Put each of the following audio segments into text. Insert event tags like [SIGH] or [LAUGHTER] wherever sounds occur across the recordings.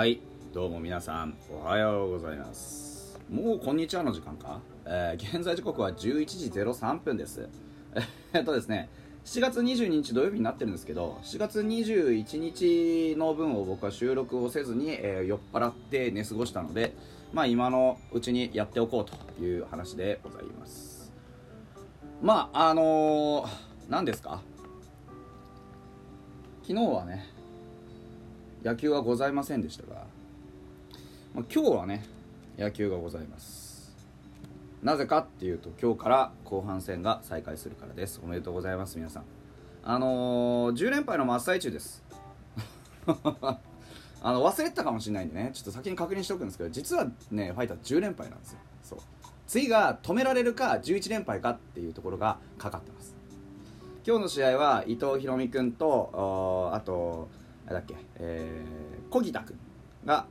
はいどうも皆さんおはようございます。もうこんにちはの時間か、えー、現在時刻は11時03分です。[LAUGHS] えっとですね7月22日土曜日になってるんですけど7月21日の分を僕は収録をせずに、えー、酔っ払って寝過ごしたのでまあ今のうちにやっておこうという話でございます。まああの、何ですか？昨日はね野球はございませんでしたが、まあ、今日はね野球がございます。なぜかっていうと今日から後半戦が再開するからです。おめでとうございます皆さん。あのー、10連敗の真っ最中です。[LAUGHS] あの忘れたかもしれないんでねちょっと先に確認しておくんですけど実はねファイター10連敗なんですよ。そう。次が止められるか11連敗かっていうところがかかってます。今日の試合は伊藤大海君とあとだっけ、えー、小木田君が、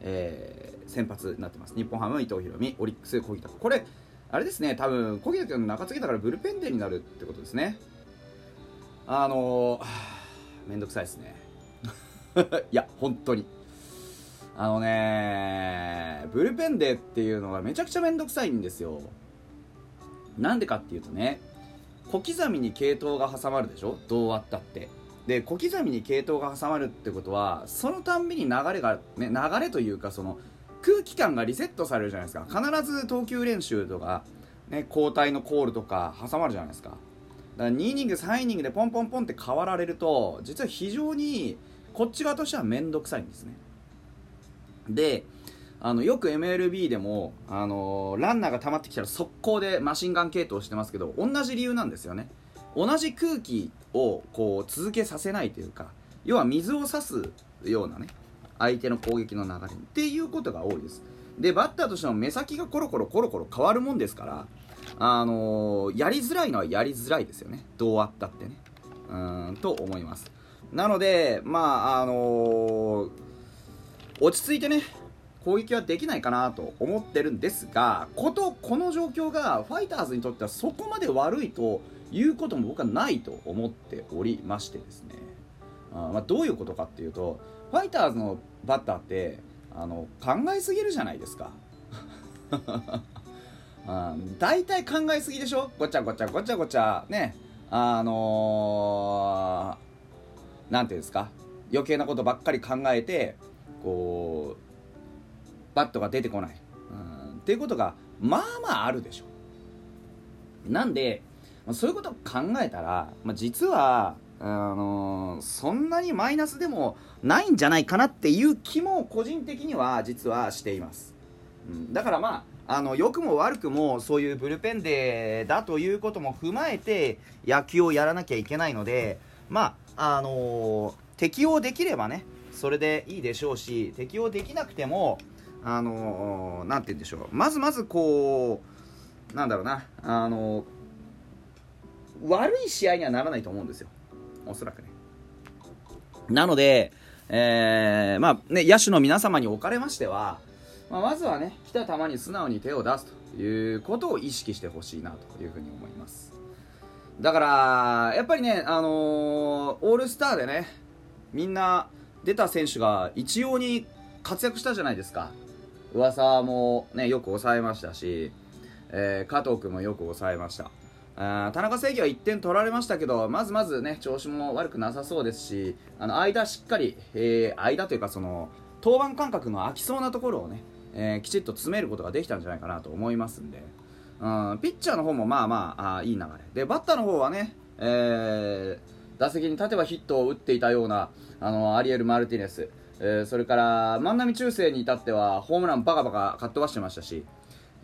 えー、先発になってます。日本ハム伊藤大海オリックス小木田君。これあれですね多分小木田君の中継ぎだからブルペンデーになるってことですね。あのー、めんどくさいですね。[LAUGHS] いや本当に。あのねブルペンデーっていうのがめちゃくちゃめんどくさいんですよ。なんでかっていうとね小刻みに系統が挟まるでしょ？どうあったって。で小刻みに系統が挟まるってことはそのたんびに流れが、ね、流れというかその空気感がリセットされるじゃないですか。必ず投球練習とか、ね、交代のコールとか挟まるじゃないですか。だから2イニング3イニングでポンポンポンって変わられると実は非常にこっち側としては面倒くさいんですね。であのよく MLB でも、あのー、ランナーが溜まってきたら速攻でマシンガン系統してますけど同じ理由なんですよね。同じ空気をこう続けさせないというか要は水を差すようなね相手の攻撃の流れっていうことが多いです。でバッターとしても目先がコロコロコロコロ変わるもんですからあのー、やりづらいのはやりづらいですよね。どうあったってね。うんと思います。なのでまああのー、落ち着いてね攻撃はできないかなと思ってるんですがことこの状況がファイターズにとってはそこまで悪いということも僕はないと思っておりましてですね。あまあ、どういうことかっていうとファイターズのバッターってあの考えすぎるじゃないですか。[LAUGHS] 大体考えすぎでしょ？ごちゃごちゃごちゃごちゃね。あのー、なんていうんですか？余計なことばっかり考えてこうバットが出てこない、うん、っていうことがまあまああるでしょ。なんでまあ、そういうことを考えたら、まあ、実はあのー、そんなにマイナスでもないんじゃないかなっていう気も個人的には実はしています、うん、だからまああの良くも悪くもそういうブルペンデーだということも踏まえて野球をやらなきゃいけないのでまああのー、適用できればねそれでいいでしょうし適用できなくてもあのー、て言うんでしょう。まずまずこうなんだろうなあのー悪い試合にはならないと思うんですよ。おそらくね。なので、えー、まあね野手の皆様におかれましては、まあ、まずはね来た球に素直に手を出すということを意識してほしいなというふうに思います。だからやっぱりね、あのー、オールスターでねみんな出た選手が一様に活躍したじゃないですか。噂もねよく抑えましたし、えー、加藤君もよく抑えました。あ田中正義は1点取られましたけどまずまずね調子も悪くなさそうですしあの間しっかり、えー、間というかその登板間隔の空きそうなところをね、えー、きちっと詰めることができたんじゃないかなと思いますんで、うん、ピッチャーの方もまあまああいい流れ。でバッターの方はね、えー、打席に立てばヒットを打っていたようなあのアリエル・マルティネス、えー、それから万波中正に至ってはホームランバカバカかっ飛ばしてましたし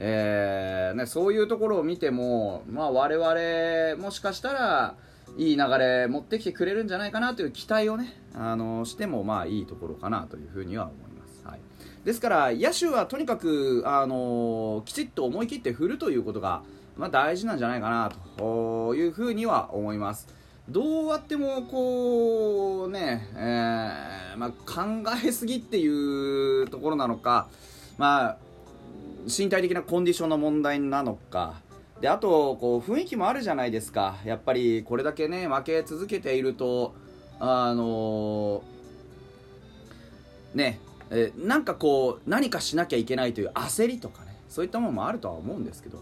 えーね、そういうところを見ても、まあ、我々もしかしたらいい流れ持ってきてくれるんじゃないかなという期待をねあのしてもまあいいところかなというふうには思います、はい、ですから野手はとにかくあのきちっと思い切って振るということが、まあ、大事なんじゃないかなというふうには思います。どうあってもこうね、えーまあ、考えすぎっていうところなのかまあ身体的なコンディションの問題なのか。であとこう雰囲気もあるじゃないですか。やっぱりこれだけね負け続けているとあのー、ねえ、なんかこう何かしなきゃいけないという焦りとかねそういったものもあるとは思うんですけど、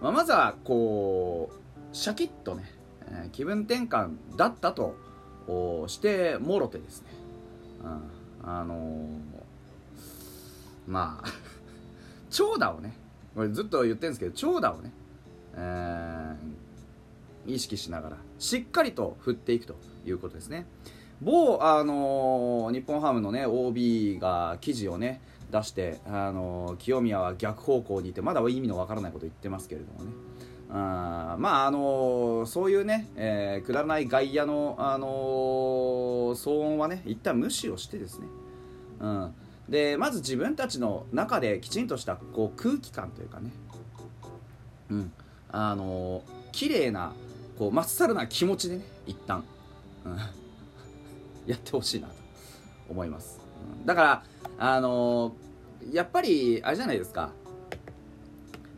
まあ、まずはこうシャキッとね、え、気分転換だったとしてもろてですね、うん、あのー、まあ長打をねこれずっと言ってるんですけど長打をね、えー、意識しながらしっかりと振っていくということですね。某、あのー、日本ハムのね OB が記事をね出して、あのー、清宮は逆方向にいてまだ意味のわからないこと言ってますけれどもね。あまああのー、そういうね、えー、くだらない外野の、あの騒音はね一旦無視をしてですね、うん、でまず自分たちの中できちんとしたこう空気感というかね、うん。あの、綺麗なこうまっさらな気持ちでね一旦、うん。[LAUGHS] やってほしいなと思います、うん、だからあの、やっぱりあれじゃないですか。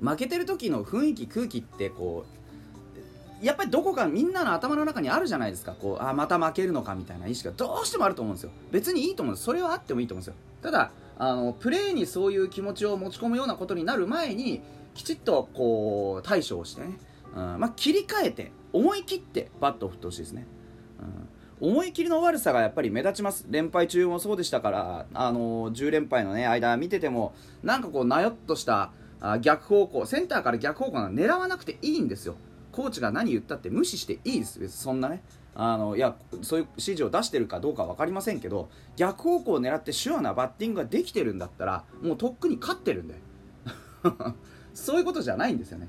負けてる時の雰囲気空気ってこうやっぱりどこかみんなの頭の中にあるじゃないですか。こうあまた負けるのかみたいな意識が。どうしてもあると思うんですよ。別にいいと思うんです。それはあってもいいと思うんですよ。ただあのプレーにそういう気持ちを持ち込むようなことになる前にきちっとこう対処をしてね、うん。まあ、切り替えて思い切ってバットを振ってほしいですね、うん。思い切りの悪さがやっぱり目立ちます。連敗中もそうでしたからあの10連敗の、ね、間見ててもなんかこうなよっとしたあ逆方向センターから逆方向な狙わなくていいんですよ。コーチが何言ったって無視していいです別そんなね。あのいやそういう指示を出してるかどうか分かりませんけど逆方向を狙って手話なバッティングができてるんだったらもうとっくに勝ってるんで [LAUGHS] そういうことじゃないんですよね。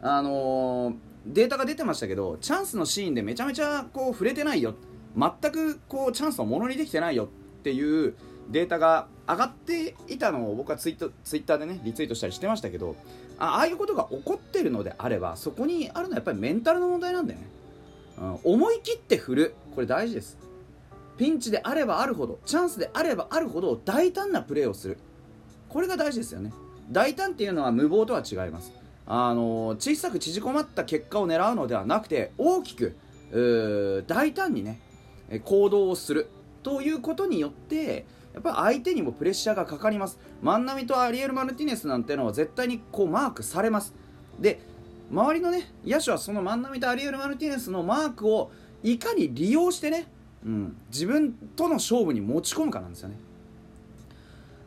あの、データが出てましたけどチャンスのシーンでめちゃめちゃこう触れてないよ。全くこうチャンスをものにできてないよ。っていうデータが上がっていたのを僕はツイートツイッターでねリツイートしたりしてましたけどああいうことが起こってるのであればそこにあるのはやっぱりメンタルの問題なんだよね、うん、思い切って振る。これ大事です。ピンチであればあるほどチャンスであればあるほど大胆なプレーをする。これが大事ですよね。大胆っていうのは無謀とは違います。あの小さく縮こまった結果を狙うのではなくて大きく大胆にね行動をする。ということによってやっぱり相手にもプレッシャーがかかります。万波とアリエル・マルティネスなんてのは絶対にこうマークされます。で周りのね野手はその万波とアリエル・マルティネスのマークをいかに利用してね、うん、自分との勝負に持ち込むかなんですよね。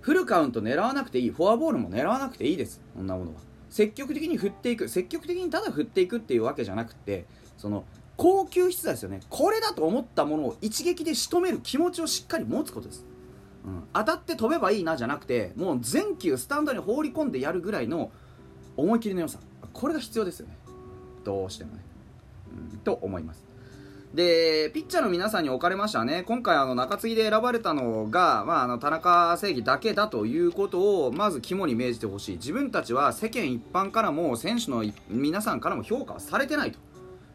フルカウント狙わなくていい。フォアボールも狙わなくていいです。そんなものは。積極的に振っていく。積極的にただ振っていくっていうわけじゃなくてその高級質ですよね。これだと思ったものを一撃で仕留める気持ちをしっかり持つことです。当たって飛べばいいなじゃなくてもう全球スタンドに放り込んでやるぐらいの思い切りの良さ。これが必要ですよね。どうしてもね、うん、と思います。でピッチャーの皆さんにおかれましてはね。今回あの中継ぎで選ばれたのが、まあ、あの田中正義だけだということをまず肝に銘じてほしい。自分たちは世間一般からも選手の皆さんからも評価はされてないと。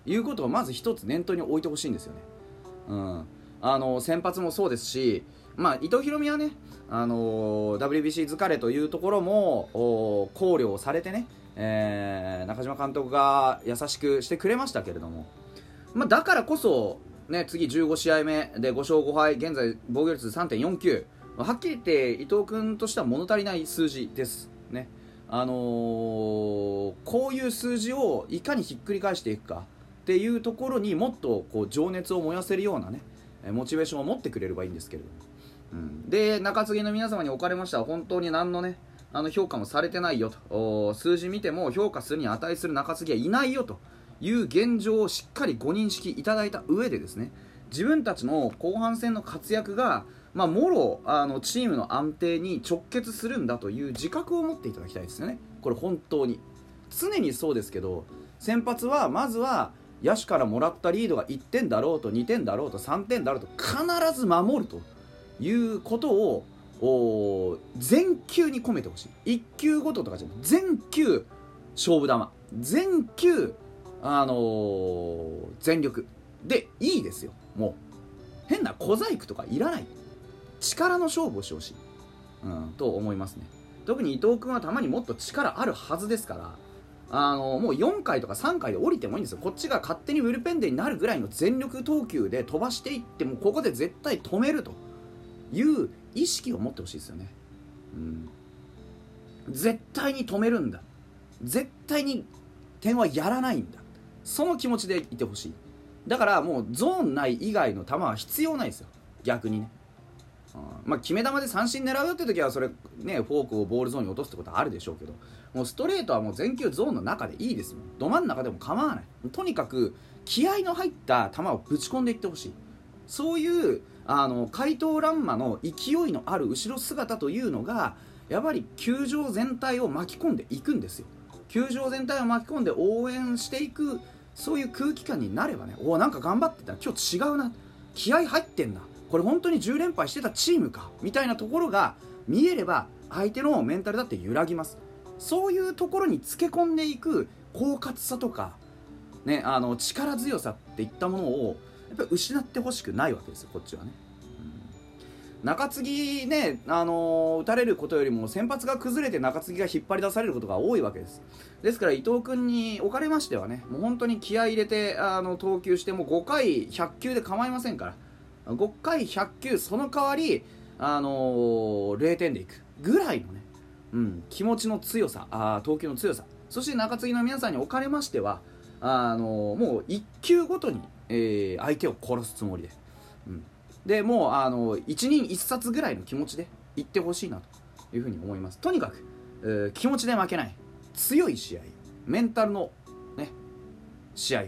いうことをまず一つ念頭に置いてほしいんですよね、うん、あの先発もそうですしまあ、伊藤大海はね、あのー、WBC 疲れというところも考慮されてね、えー、中島監督が優しくしてくれましたけれども、まあ、だからこそ、ね、次15試合目で5勝5敗現在防御率3.49はっきり言って伊藤君としては物足りない数字です。ねあのー、こういう数字をいかにひっくり返していくかっていうところにもっとこう情熱を燃やせるようなねモチベーションを持ってくれればいいんですけれども。うん、で中継ぎの皆様におかれましては本当に何のねあの評価もされてないよと。数字見ても評価するに値する中継ぎはいないよと。いう現状をしっかりご認識いただいた上でですね自分たちの後半戦の活躍が、まあ、もろあのチームの安定に直結するんだという自覚を持っていただきたいですよね。これ本当に。常にそうですけど先発はまずは野手からもらったリードが1点だろうと2点だろうと3点だろうと必ず守ると。いうことを全球に込めてほしい。1球ごととかじゃなく全球勝負球全球あのー、全力。でいいですよ。もう。変な小細工とかいらない。力の勝負をしてほしい、うん、と思いますね。特に伊藤君はたまにもっと力あるはずですから。あのもう4回とか3回で降りてもいいんですよ。こっちが勝手にブルペンデになるぐらいの全力投球で飛ばしていってもここで絶対止めると。いう意識を持ってほしいですよね、うん、絶対に止めるんだ。絶対に点はやらないんだ。その気持ちでいてほしい。だからもうゾーン内以外の球は必要ないですよ。逆にね。まあ、決め球で三振狙うって時はそれねフォークをボールゾーンに落とすってことはあるでしょうけど。もうストレートはもう全球ゾーンの中でいいですもん。ど真ん中でも構わない。とにかく気合の入った球をぶち込んでいってほしい。そういうあの怪盗乱魔の勢いのある後ろ姿というのがやっぱり球場全体を巻き込んでいくんですよ。球場全体を巻き込んで応援していくそういう空気感になればねおおなんか頑張ってた。今日違うな。気合入ってんな。これ本当に10連敗してたチームか。みたいなところが見えれば相手のメンタルだって揺らぎます。そういうところにつけ込んでいく狡猾さとか、ね、あの力強さっていったものをやっぱ失ってほしくないわけですよこっちはね、うん、中継ぎね、あの打たれることよりも先発が崩れて中継ぎが引っ張り出されることが多いわけです。ですから伊藤君におかれましてはねもう本当に気合い入れてあの投球しても5回100球で構いませんから。5回100球その代わり、あのー、0点でいくぐらいのね、うん、気持ちの強さあ投球の強さ。そして中継ぎの皆さんにおかれましてはあのもう1球ごとにえー、相手を殺すつもりで、うん、でもうあの一人1冊ぐらいの気持ちでいってほしいなというふうに思います。とにかく、えー、気持ちで負けない。強い試合。メンタルのね試合を。